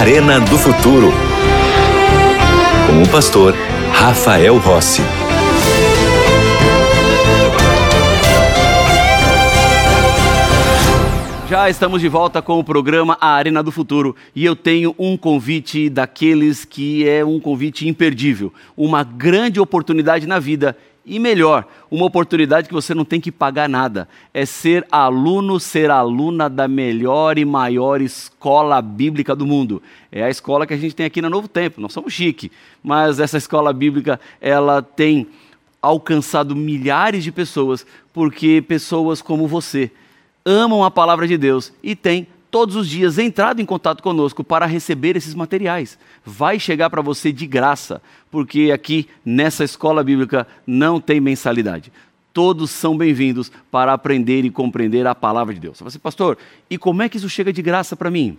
Arena do Futuro. Com o pastor Rafael Rossi. Já estamos de volta com o programa A Arena do Futuro e eu tenho um convite daqueles que é um convite imperdível, uma grande oportunidade na vida e melhor, uma oportunidade que você não tem que pagar nada. É ser aluno, ser aluna da melhor e maior escola bíblica do mundo. É a escola que a gente tem aqui na Novo Tempo. Nós somos chique, mas essa escola bíblica, ela tem alcançado milhares de pessoas porque pessoas como você amam a palavra de Deus e têm todos os dias entrado em contato conosco para receber esses materiais. Vai chegar para você de graça, porque aqui nessa escola bíblica não tem mensalidade. Todos são bem-vindos para aprender e compreender a palavra de Deus. Você, pastor, e como é que isso chega de graça para mim?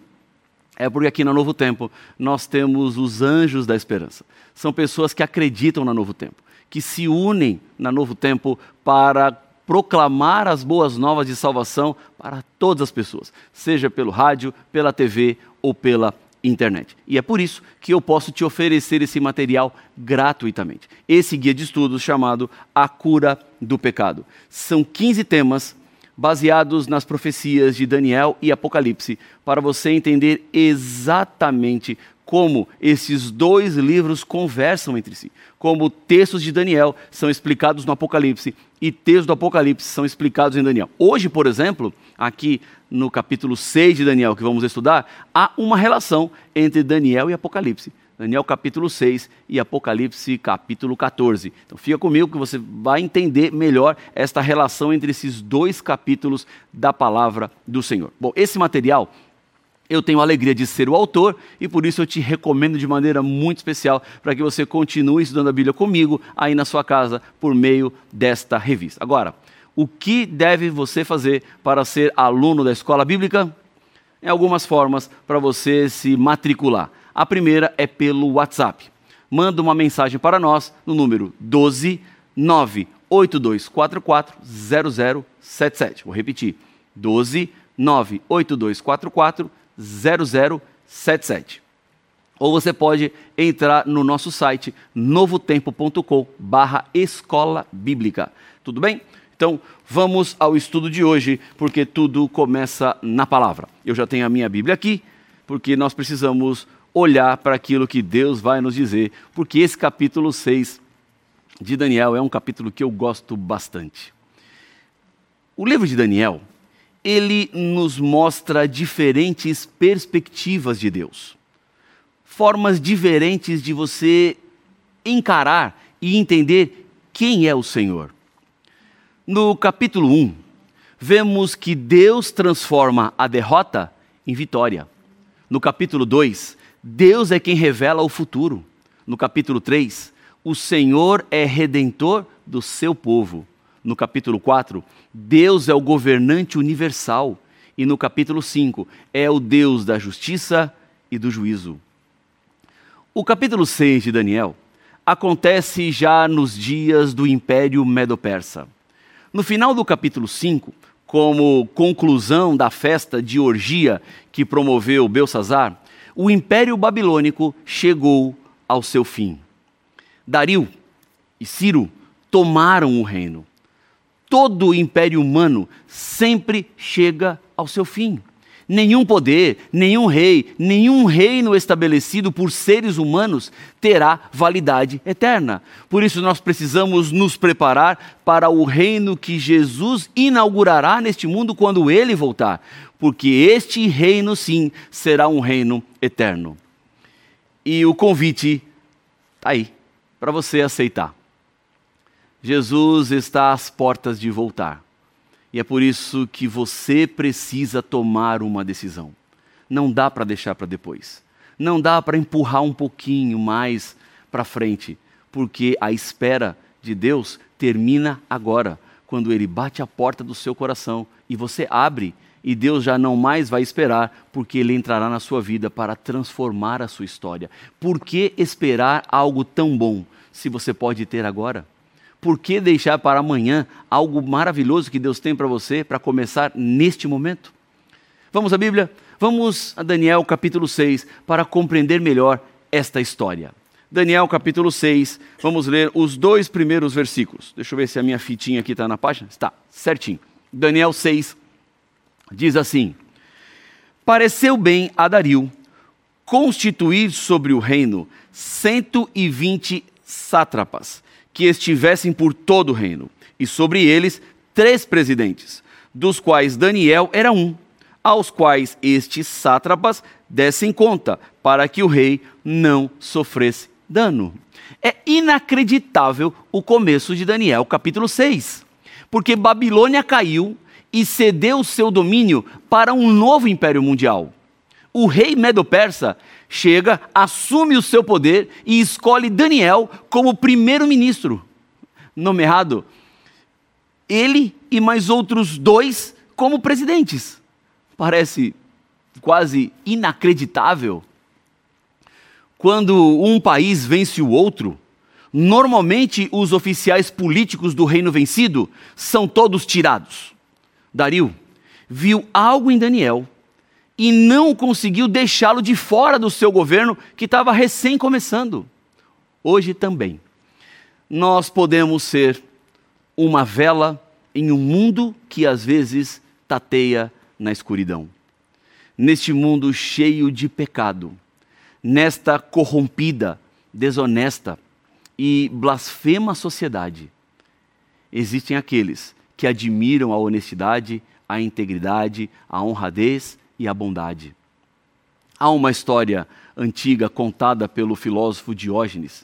É porque aqui na Novo Tempo nós temos os anjos da esperança. São pessoas que acreditam na Novo Tempo, que se unem na Novo Tempo para proclamar as boas novas de salvação para todas as pessoas, seja pelo rádio, pela TV ou pela internet. E é por isso que eu posso te oferecer esse material gratuitamente. Esse guia de estudos chamado A Cura do Pecado. São 15 temas baseados nas profecias de Daniel e Apocalipse, para você entender exatamente como esses dois livros conversam entre si, como textos de Daniel são explicados no Apocalipse e textos do Apocalipse são explicados em Daniel. Hoje, por exemplo, aqui no capítulo 6 de Daniel, que vamos estudar, há uma relação entre Daniel e Apocalipse. Daniel capítulo 6 e Apocalipse capítulo 14. Então fica comigo que você vai entender melhor esta relação entre esses dois capítulos da palavra do Senhor. Bom, esse material eu tenho a alegria de ser o autor e por isso eu te recomendo de maneira muito especial para que você continue estudando a Bíblia comigo aí na sua casa por meio desta revista. Agora, o que deve você fazer para ser aluno da escola bíblica? Em algumas formas para você se matricular. A primeira é pelo WhatsApp. Manda uma mensagem para nós no número 12 98244 0077. Vou repetir. 12 98244 0077. Ou você pode entrar no nosso site novotempo.com barra escola bíblica. Tudo bem? Então, vamos ao estudo de hoje, porque tudo começa na palavra. Eu já tenho a minha Bíblia aqui, porque nós precisamos olhar para aquilo que Deus vai nos dizer, porque esse capítulo 6 de Daniel é um capítulo que eu gosto bastante. O livro de Daniel ele nos mostra diferentes perspectivas de Deus, formas diferentes de você encarar e entender quem é o Senhor. No capítulo 1, vemos que Deus transforma a derrota em vitória. No capítulo 2, Deus é quem revela o futuro. No capítulo 3, o Senhor é redentor do seu povo. No capítulo 4, Deus é o governante universal. E no capítulo 5, é o Deus da justiça e do juízo. O capítulo 6 de Daniel acontece já nos dias do Império Medo-Persa. No final do capítulo 5, como conclusão da festa de orgia que promoveu Belsazar, o Império Babilônico chegou ao seu fim. Dario e Ciro tomaram o reino todo o império humano sempre chega ao seu fim. Nenhum poder, nenhum rei, nenhum reino estabelecido por seres humanos terá validade eterna. Por isso, nós precisamos nos preparar para o reino que Jesus inaugurará neste mundo quando ele voltar, porque este reino, sim, será um reino eterno. E o convite está aí, para você aceitar. Jesus está às portas de voltar. E é por isso que você precisa tomar uma decisão. Não dá para deixar para depois. Não dá para empurrar um pouquinho mais para frente, porque a espera de Deus termina agora, quando ele bate a porta do seu coração e você abre, e Deus já não mais vai esperar, porque ele entrará na sua vida para transformar a sua história. Por que esperar algo tão bom se você pode ter agora? Por que deixar para amanhã algo maravilhoso que Deus tem para você para começar neste momento? Vamos à Bíblia? Vamos a Daniel capítulo 6 para compreender melhor esta história. Daniel capítulo 6, vamos ler os dois primeiros versículos. Deixa eu ver se a minha fitinha aqui está na página. Está, certinho. Daniel 6 diz assim: Pareceu bem a Dario constituir sobre o reino 120 sátrapas que estivessem por todo o reino, e sobre eles três presidentes, dos quais Daniel era um, aos quais estes sátrapas dessem conta, para que o rei não sofresse dano. É inacreditável o começo de Daniel, capítulo 6, porque Babilônia caiu e cedeu seu domínio para um novo império mundial. O rei Medo-Persa chega, assume o seu poder e escolhe Daniel como primeiro-ministro. Nomeado ele e mais outros dois como presidentes. Parece quase inacreditável. Quando um país vence o outro, normalmente os oficiais políticos do reino vencido são todos tirados. Dario viu algo em Daniel e não conseguiu deixá-lo de fora do seu governo que estava recém começando. Hoje também. Nós podemos ser uma vela em um mundo que às vezes tateia na escuridão. Neste mundo cheio de pecado, nesta corrompida, desonesta e blasfema sociedade, existem aqueles que admiram a honestidade, a integridade, a honradez e a bondade. Há uma história antiga contada pelo filósofo Diógenes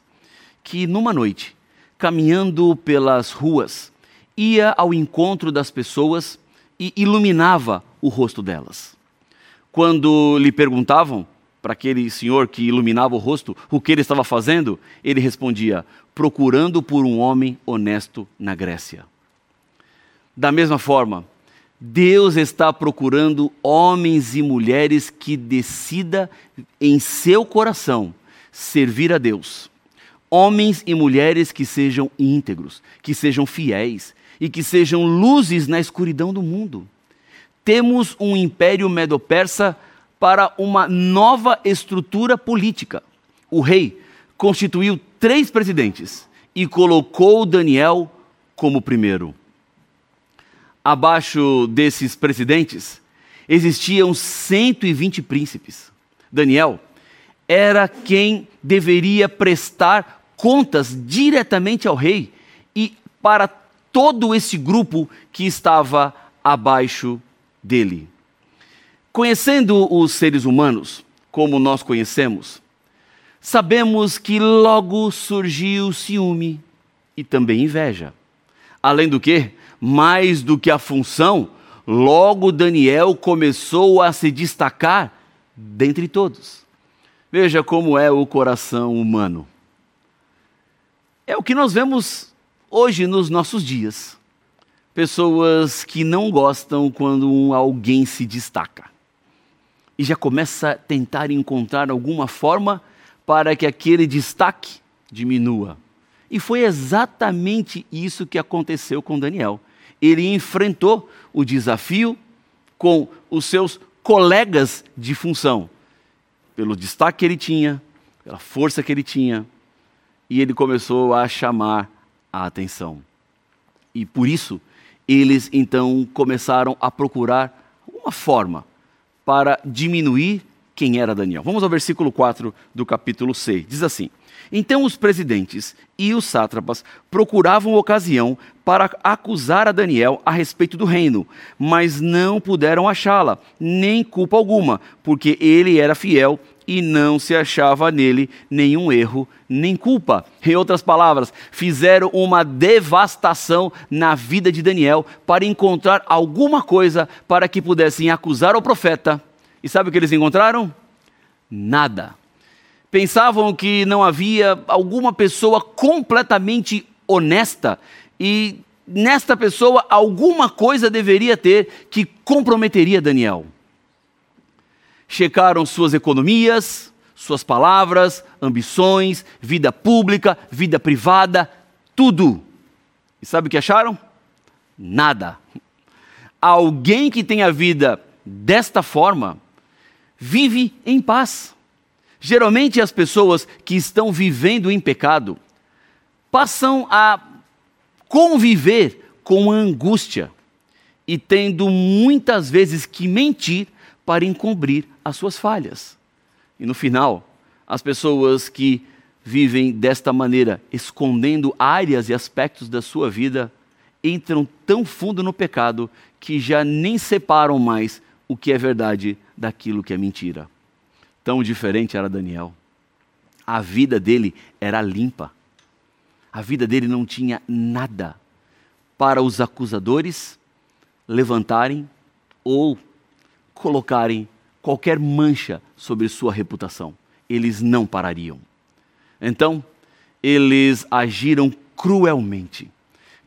que, numa noite, caminhando pelas ruas, ia ao encontro das pessoas e iluminava o rosto delas. Quando lhe perguntavam para aquele senhor que iluminava o rosto o que ele estava fazendo, ele respondia: procurando por um homem honesto na Grécia. Da mesma forma, Deus está procurando homens e mulheres que decida em seu coração servir a Deus. Homens e mulheres que sejam íntegros, que sejam fiéis, e que sejam luzes na escuridão do mundo. Temos um império medo-persa para uma nova estrutura política. O rei constituiu três presidentes e colocou Daniel como primeiro. Abaixo desses presidentes existiam 120 príncipes. Daniel era quem deveria prestar contas diretamente ao rei e para todo esse grupo que estava abaixo dele. Conhecendo os seres humanos, como nós conhecemos, sabemos que logo surgiu ciúme e também inveja. Além do que, mais do que a função, logo Daniel começou a se destacar dentre todos. Veja como é o coração humano. É o que nós vemos Hoje, nos nossos dias, pessoas que não gostam quando alguém se destaca e já começa a tentar encontrar alguma forma para que aquele destaque diminua. E foi exatamente isso que aconteceu com Daniel. Ele enfrentou o desafio com os seus colegas de função, pelo destaque que ele tinha, pela força que ele tinha, e ele começou a chamar a atenção. E por isso, eles então começaram a procurar uma forma para diminuir quem era Daniel. Vamos ao versículo 4 do capítulo 6. Diz assim: Então os presidentes e os sátrapas procuravam ocasião para acusar a Daniel a respeito do reino, mas não puderam achá-la, nem culpa alguma, porque ele era fiel e não se achava nele nenhum erro nem culpa. Em outras palavras, fizeram uma devastação na vida de Daniel para encontrar alguma coisa para que pudessem acusar o profeta. E sabe o que eles encontraram? Nada. Pensavam que não havia alguma pessoa completamente honesta e nesta pessoa alguma coisa deveria ter que comprometeria Daniel checaram suas economias, suas palavras, ambições, vida pública, vida privada, tudo. E sabe o que acharam? Nada. Alguém que tem a vida desta forma vive em paz. Geralmente, as pessoas que estão vivendo em pecado passam a conviver com angústia e tendo muitas vezes que mentir para encobrir as suas falhas. E no final, as pessoas que vivem desta maneira, escondendo áreas e aspectos da sua vida, entram tão fundo no pecado que já nem separam mais o que é verdade daquilo que é mentira. Tão diferente era Daniel. A vida dele era limpa. A vida dele não tinha nada para os acusadores levantarem ou colocarem qualquer mancha sobre sua reputação. Eles não parariam. Então, eles agiram cruelmente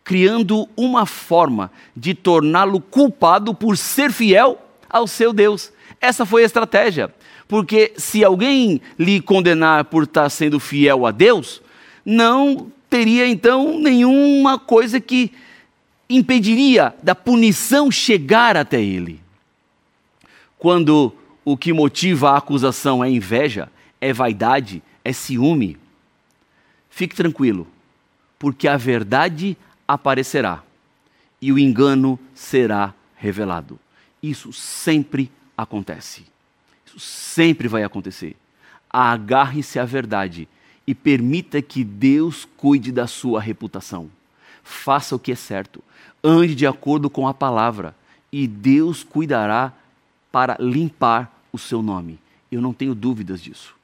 criando uma forma de torná-lo culpado por ser fiel ao seu Deus. Essa foi a estratégia. Porque se alguém lhe condenar por estar sendo fiel a Deus, não teria então nenhuma coisa que impediria da punição chegar até ele. Quando o que motiva a acusação é inveja, é vaidade, é ciúme, fique tranquilo, porque a verdade aparecerá e o engano será revelado. Isso sempre acontece. Isso sempre vai acontecer. Agarre-se à verdade e permita que Deus cuide da sua reputação. Faça o que é certo. Ande de acordo com a palavra e Deus cuidará para limpar o seu nome. Eu não tenho dúvidas disso.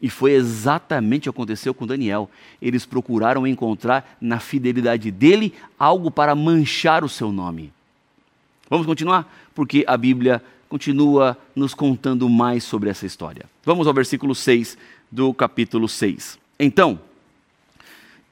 E foi exatamente o que aconteceu com Daniel. Eles procuraram encontrar na fidelidade dele algo para manchar o seu nome. Vamos continuar? Porque a Bíblia continua nos contando mais sobre essa história. Vamos ao versículo 6 do capítulo 6. Então,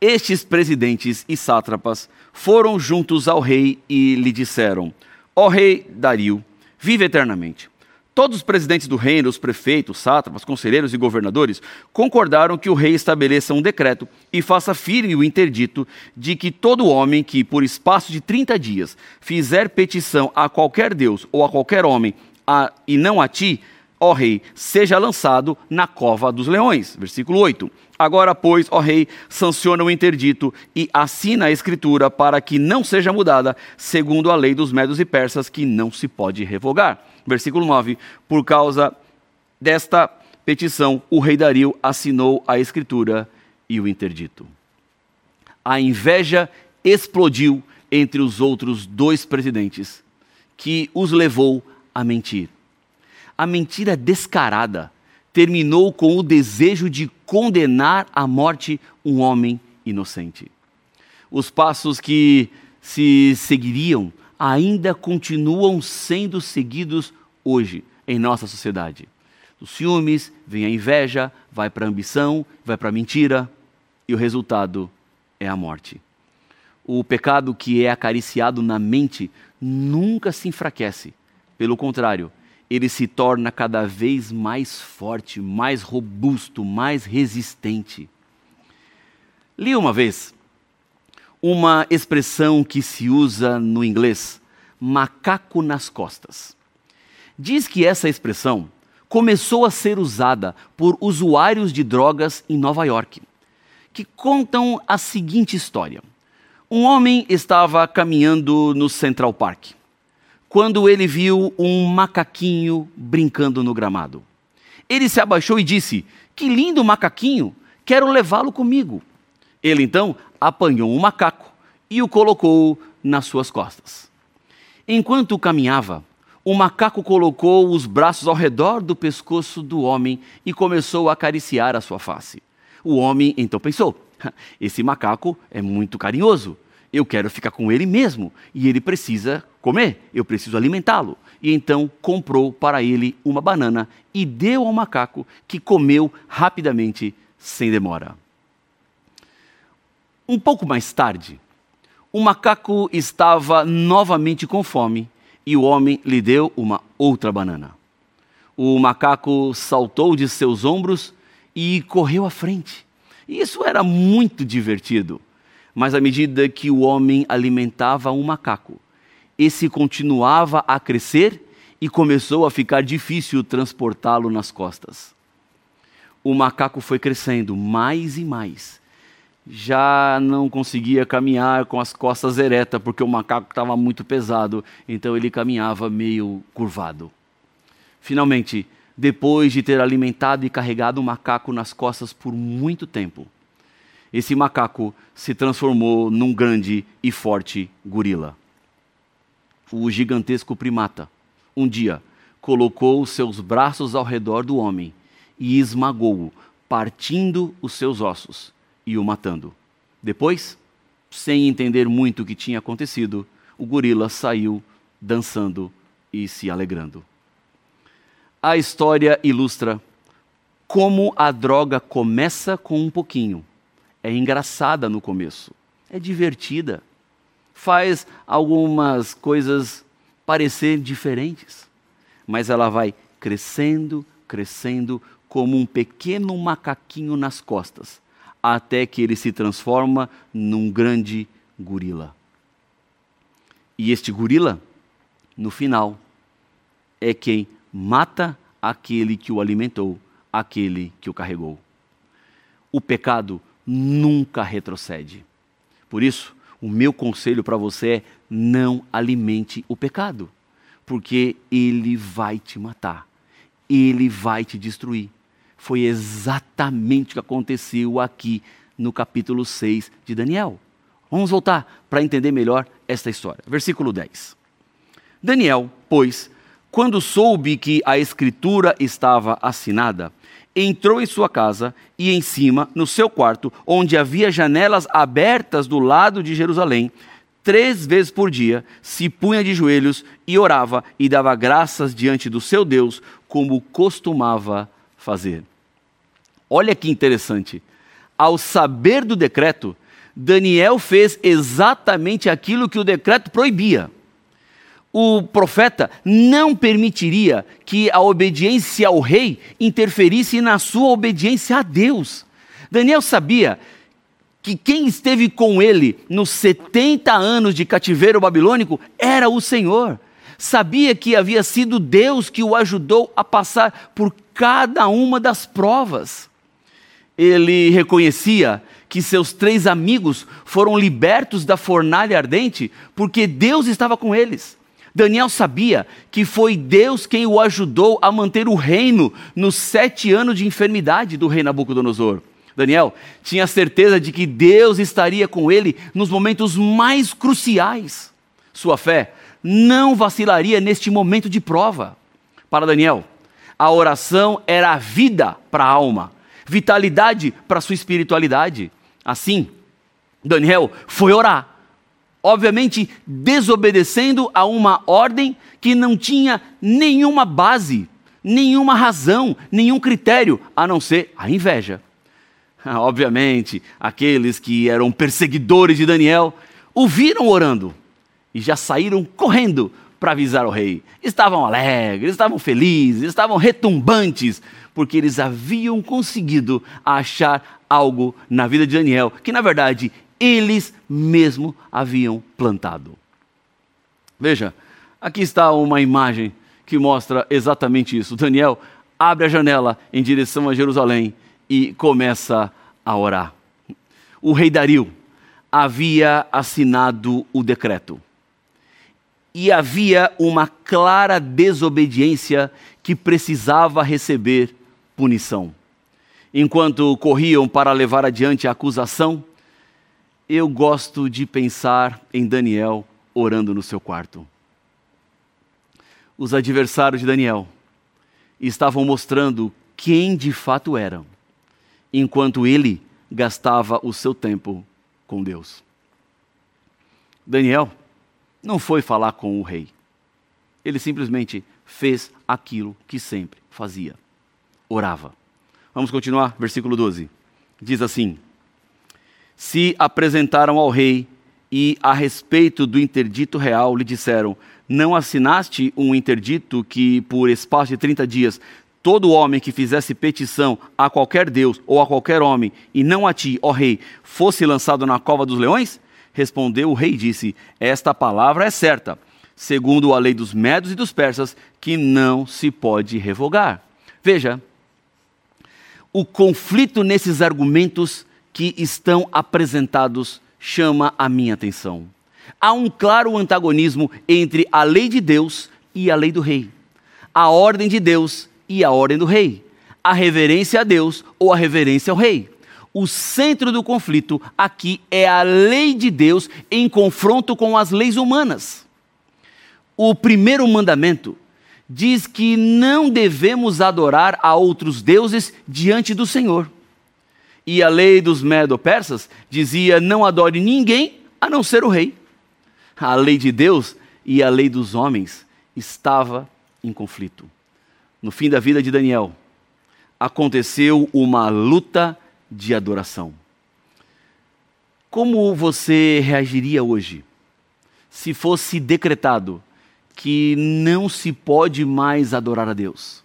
estes presidentes e sátrapas foram juntos ao rei e lhe disseram: Ó rei Dario, vive eternamente. Todos os presidentes do reino, os prefeitos, sátrapas, conselheiros e governadores concordaram que o rei estabeleça um decreto e faça firme o interdito de que todo homem que, por espaço de 30 dias, fizer petição a qualquer Deus ou a qualquer homem a, e não a ti, ó rei, seja lançado na cova dos leões. Versículo 8. Agora, pois, ó rei, sanciona o interdito e assina a escritura para que não seja mudada, segundo a lei dos medos e persas, que não se pode revogar versículo 9: Por causa desta petição, o rei Dario assinou a escritura e o interdito. A inveja explodiu entre os outros dois presidentes, que os levou a mentir. A mentira descarada terminou com o desejo de condenar à morte um homem inocente. Os passos que se seguiriam ainda continuam sendo seguidos hoje em nossa sociedade. Os ciúmes, vem a inveja, vai para a ambição, vai para a mentira, e o resultado é a morte. O pecado que é acariciado na mente nunca se enfraquece. Pelo contrário, ele se torna cada vez mais forte, mais robusto, mais resistente. Li uma vez uma expressão que se usa no inglês, macaco nas costas. Diz que essa expressão começou a ser usada por usuários de drogas em Nova York, que contam a seguinte história. Um homem estava caminhando no Central Park quando ele viu um macaquinho brincando no gramado. Ele se abaixou e disse: Que lindo macaquinho, quero levá-lo comigo. Ele então apanhou um macaco e o colocou nas suas costas. Enquanto caminhava, o macaco colocou os braços ao redor do pescoço do homem e começou a acariciar a sua face. O homem então pensou: esse macaco é muito carinhoso, eu quero ficar com ele mesmo e ele precisa comer, eu preciso alimentá-lo. E então comprou para ele uma banana e deu ao macaco, que comeu rapidamente, sem demora. Um pouco mais tarde, o macaco estava novamente com fome e o homem lhe deu uma outra banana. O macaco saltou de seus ombros e correu à frente. Isso era muito divertido. Mas à medida que o homem alimentava um macaco, esse continuava a crescer e começou a ficar difícil transportá-lo nas costas. O macaco foi crescendo mais e mais. Já não conseguia caminhar com as costas eretas, porque o macaco estava muito pesado, então ele caminhava meio curvado. Finalmente, depois de ter alimentado e carregado o macaco nas costas por muito tempo, esse macaco se transformou num grande e forte gorila. O gigantesco primata, um dia, colocou seus braços ao redor do homem e esmagou-o, partindo os seus ossos e o matando. Depois, sem entender muito o que tinha acontecido, o gorila saiu dançando e se alegrando. A história ilustra como a droga começa com um pouquinho é engraçada no começo, é divertida, faz algumas coisas parecer diferentes, mas ela vai crescendo, crescendo como um pequeno macaquinho nas costas, até que ele se transforma num grande gorila. E este gorila, no final, é quem mata aquele que o alimentou, aquele que o carregou. O pecado nunca retrocede. Por isso, o meu conselho para você é não alimente o pecado, porque ele vai te matar, ele vai te destruir. Foi exatamente o que aconteceu aqui no capítulo 6 de Daniel. Vamos voltar para entender melhor esta história. Versículo 10. Daniel, pois, quando soube que a escritura estava assinada, entrou em sua casa e em cima, no seu quarto, onde havia janelas abertas do lado de Jerusalém, três vezes por dia, se punha de joelhos e orava e dava graças diante do seu Deus, como costumava fazer. Olha que interessante. Ao saber do decreto, Daniel fez exatamente aquilo que o decreto proibia o profeta não permitiria que a obediência ao rei interferisse na sua obediência a Deus. Daniel sabia que quem esteve com ele nos 70 anos de cativeiro babilônico era o Senhor. Sabia que havia sido Deus que o ajudou a passar por cada uma das provas. Ele reconhecia que seus três amigos foram libertos da fornalha ardente porque Deus estava com eles. Daniel sabia que foi Deus quem o ajudou a manter o reino nos sete anos de enfermidade do rei Nabucodonosor. Daniel tinha certeza de que Deus estaria com ele nos momentos mais cruciais. Sua fé não vacilaria neste momento de prova. Para Daniel, a oração era vida para a alma, vitalidade para sua espiritualidade. Assim, Daniel foi orar obviamente desobedecendo a uma ordem que não tinha nenhuma base, nenhuma razão, nenhum critério, a não ser a inveja. Obviamente, aqueles que eram perseguidores de Daniel o viram orando e já saíram correndo para avisar o rei. Estavam alegres, estavam felizes, estavam retumbantes, porque eles haviam conseguido achar algo na vida de Daniel que, na verdade, eles mesmo haviam plantado. Veja, aqui está uma imagem que mostra exatamente isso. Daniel abre a janela em direção a Jerusalém e começa a orar. O rei Dario havia assinado o decreto. E havia uma clara desobediência que precisava receber punição. Enquanto corriam para levar adiante a acusação, eu gosto de pensar em Daniel orando no seu quarto. Os adversários de Daniel estavam mostrando quem de fato eram, enquanto ele gastava o seu tempo com Deus. Daniel não foi falar com o rei. Ele simplesmente fez aquilo que sempre fazia: orava. Vamos continuar, versículo 12. Diz assim: se apresentaram ao rei e, a respeito do interdito real, lhe disseram: Não assinaste um interdito que, por espaço de 30 dias, todo homem que fizesse petição a qualquer Deus ou a qualquer homem, e não a ti, ó rei, fosse lançado na cova dos leões? Respondeu o rei e disse: Esta palavra é certa. segundo a lei dos medos e dos persas, que não se pode revogar. Veja, o conflito nesses argumentos que estão apresentados chama a minha atenção. Há um claro antagonismo entre a lei de Deus e a lei do rei, a ordem de Deus e a ordem do rei, a reverência a Deus ou a reverência ao rei. O centro do conflito aqui é a lei de Deus em confronto com as leis humanas. O primeiro mandamento diz que não devemos adorar a outros deuses diante do Senhor. E a lei dos medo-persas dizia: não adore ninguém a não ser o rei. A lei de Deus e a lei dos homens estava em conflito. No fim da vida de Daniel, aconteceu uma luta de adoração. Como você reagiria hoje se fosse decretado que não se pode mais adorar a Deus?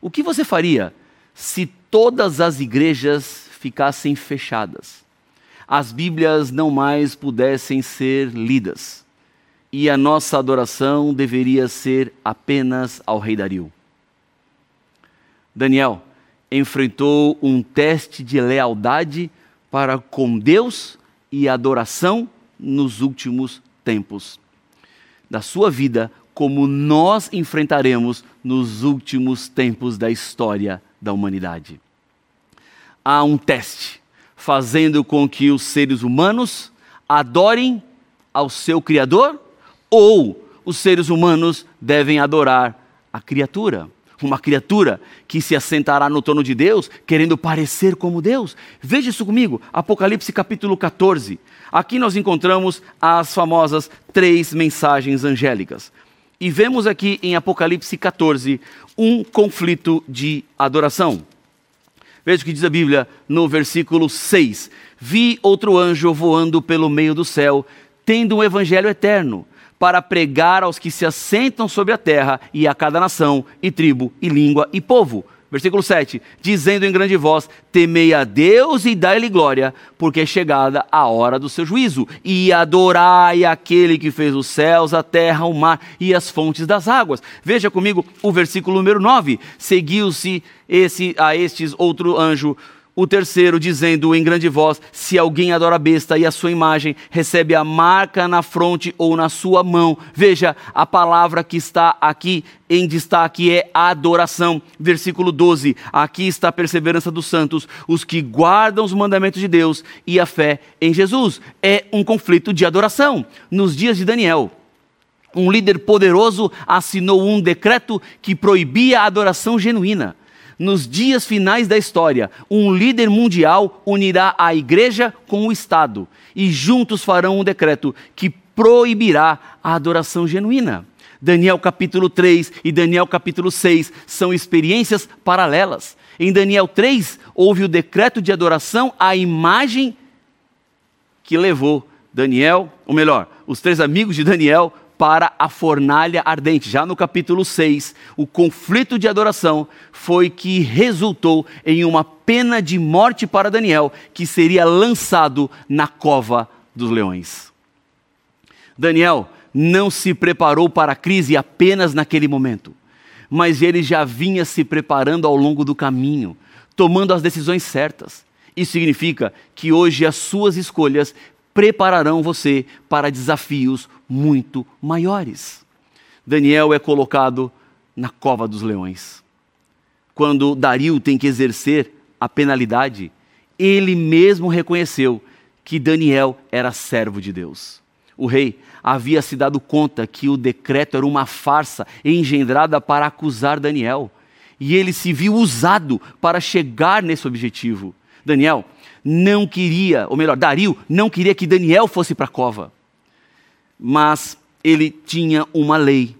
O que você faria se todas as igrejas ficassem fechadas, as Bíblias não mais pudessem ser lidas e a nossa adoração deveria ser apenas ao Rei Dario? Daniel enfrentou um teste de lealdade para com Deus e adoração nos últimos tempos da sua vida, como nós enfrentaremos nos últimos tempos da história da humanidade. Há um teste fazendo com que os seres humanos adorem ao seu Criador ou os seres humanos devem adorar a criatura uma criatura que se assentará no trono de Deus, querendo parecer como Deus. Veja isso comigo, Apocalipse capítulo 14. Aqui nós encontramos as famosas três mensagens angélicas. E vemos aqui em Apocalipse 14 um conflito de adoração. Veja o que diz a Bíblia no versículo 6: Vi outro anjo voando pelo meio do céu, tendo um evangelho eterno para pregar aos que se assentam sobre a terra e a cada nação, e tribo, e língua, e povo. Versículo 7: Dizendo em grande voz: Temei a Deus e dai-lhe glória, porque é chegada a hora do seu juízo, e adorai aquele que fez os céus, a terra, o mar e as fontes das águas. Veja comigo o versículo número 9: Seguiu-se esse a estes outro anjo o terceiro, dizendo em grande voz: Se alguém adora a besta e a sua imagem, recebe a marca na fronte ou na sua mão. Veja, a palavra que está aqui em destaque é adoração. Versículo 12: Aqui está a perseverança dos santos, os que guardam os mandamentos de Deus e a fé em Jesus. É um conflito de adoração. Nos dias de Daniel, um líder poderoso assinou um decreto que proibia a adoração genuína nos dias finais da história, um líder mundial unirá a igreja com o Estado e juntos farão um decreto que proibirá a adoração genuína. Daniel capítulo 3 e Daniel capítulo 6 são experiências paralelas. Em Daniel 3, houve o decreto de adoração à imagem que levou Daniel, ou melhor, os três amigos de Daniel para a fornalha ardente. Já no capítulo 6, o conflito de adoração foi que resultou em uma pena de morte para Daniel, que seria lançado na cova dos leões. Daniel não se preparou para a crise apenas naquele momento, mas ele já vinha se preparando ao longo do caminho, tomando as decisões certas. Isso significa que hoje as suas escolhas prepararão você para desafios muito maiores. Daniel é colocado na cova dos leões. Quando Dario tem que exercer a penalidade, ele mesmo reconheceu que Daniel era servo de Deus. O rei havia se dado conta que o decreto era uma farsa engendrada para acusar Daniel. E ele se viu usado para chegar nesse objetivo. Daniel não queria, ou melhor, Dario não queria que Daniel fosse para a cova. Mas ele tinha uma lei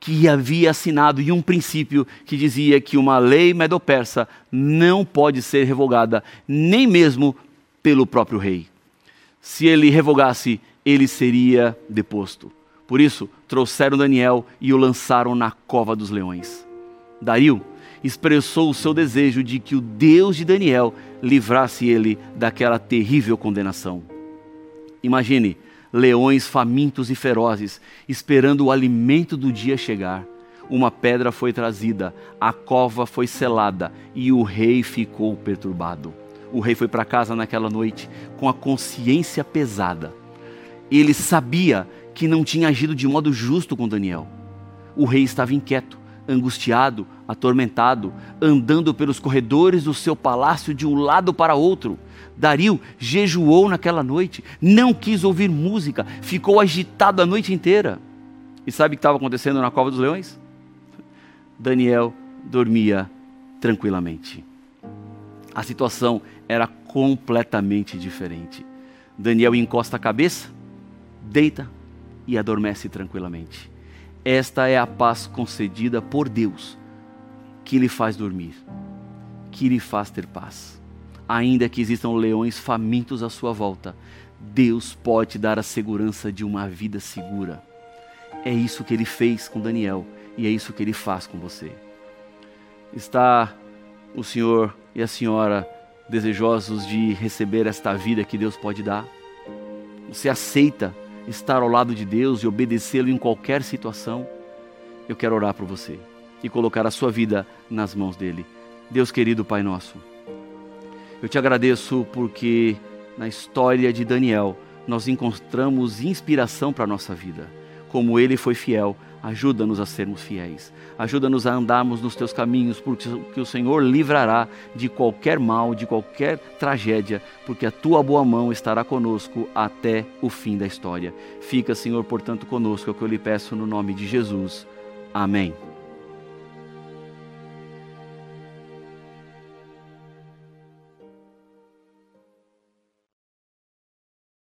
que havia assinado e um princípio que dizia que uma lei medo-persa não pode ser revogada, nem mesmo pelo próprio rei. Se ele revogasse, ele seria deposto. Por isso, trouxeram Daniel e o lançaram na cova dos leões. Dario expressou o seu desejo de que o Deus de Daniel livrasse ele daquela terrível condenação. Imagine leões famintos e ferozes, esperando o alimento do dia chegar. Uma pedra foi trazida, a cova foi selada e o rei ficou perturbado. O rei foi para casa naquela noite com a consciência pesada. Ele sabia que não tinha agido de modo justo com Daniel. O rei estava inquieto, angustiado, atormentado, andando pelos corredores do seu palácio de um lado para outro. Dario jejuou naquela noite, não quis ouvir música, ficou agitado a noite inteira. E sabe o que estava acontecendo na cova dos leões? Daniel dormia tranquilamente. A situação era completamente diferente. Daniel encosta a cabeça, deita e adormece tranquilamente. Esta é a paz concedida por Deus, que lhe faz dormir, que lhe faz ter paz. Ainda que existam leões famintos à sua volta, Deus pode te dar a segurança de uma vida segura. É isso que ele fez com Daniel e é isso que ele faz com você. Está o senhor e a senhora desejosos de receber esta vida que Deus pode dar? Você aceita estar ao lado de Deus e obedecê-lo em qualquer situação? Eu quero orar por você e colocar a sua vida nas mãos dele. Deus querido Pai nosso, eu te agradeço porque na história de Daniel nós encontramos inspiração para a nossa vida. Como ele foi fiel, ajuda-nos a sermos fiéis. Ajuda-nos a andarmos nos teus caminhos, porque o Senhor livrará de qualquer mal, de qualquer tragédia, porque a tua boa mão estará conosco até o fim da história. Fica, Senhor, portanto, conosco, é o que eu lhe peço no nome de Jesus. Amém.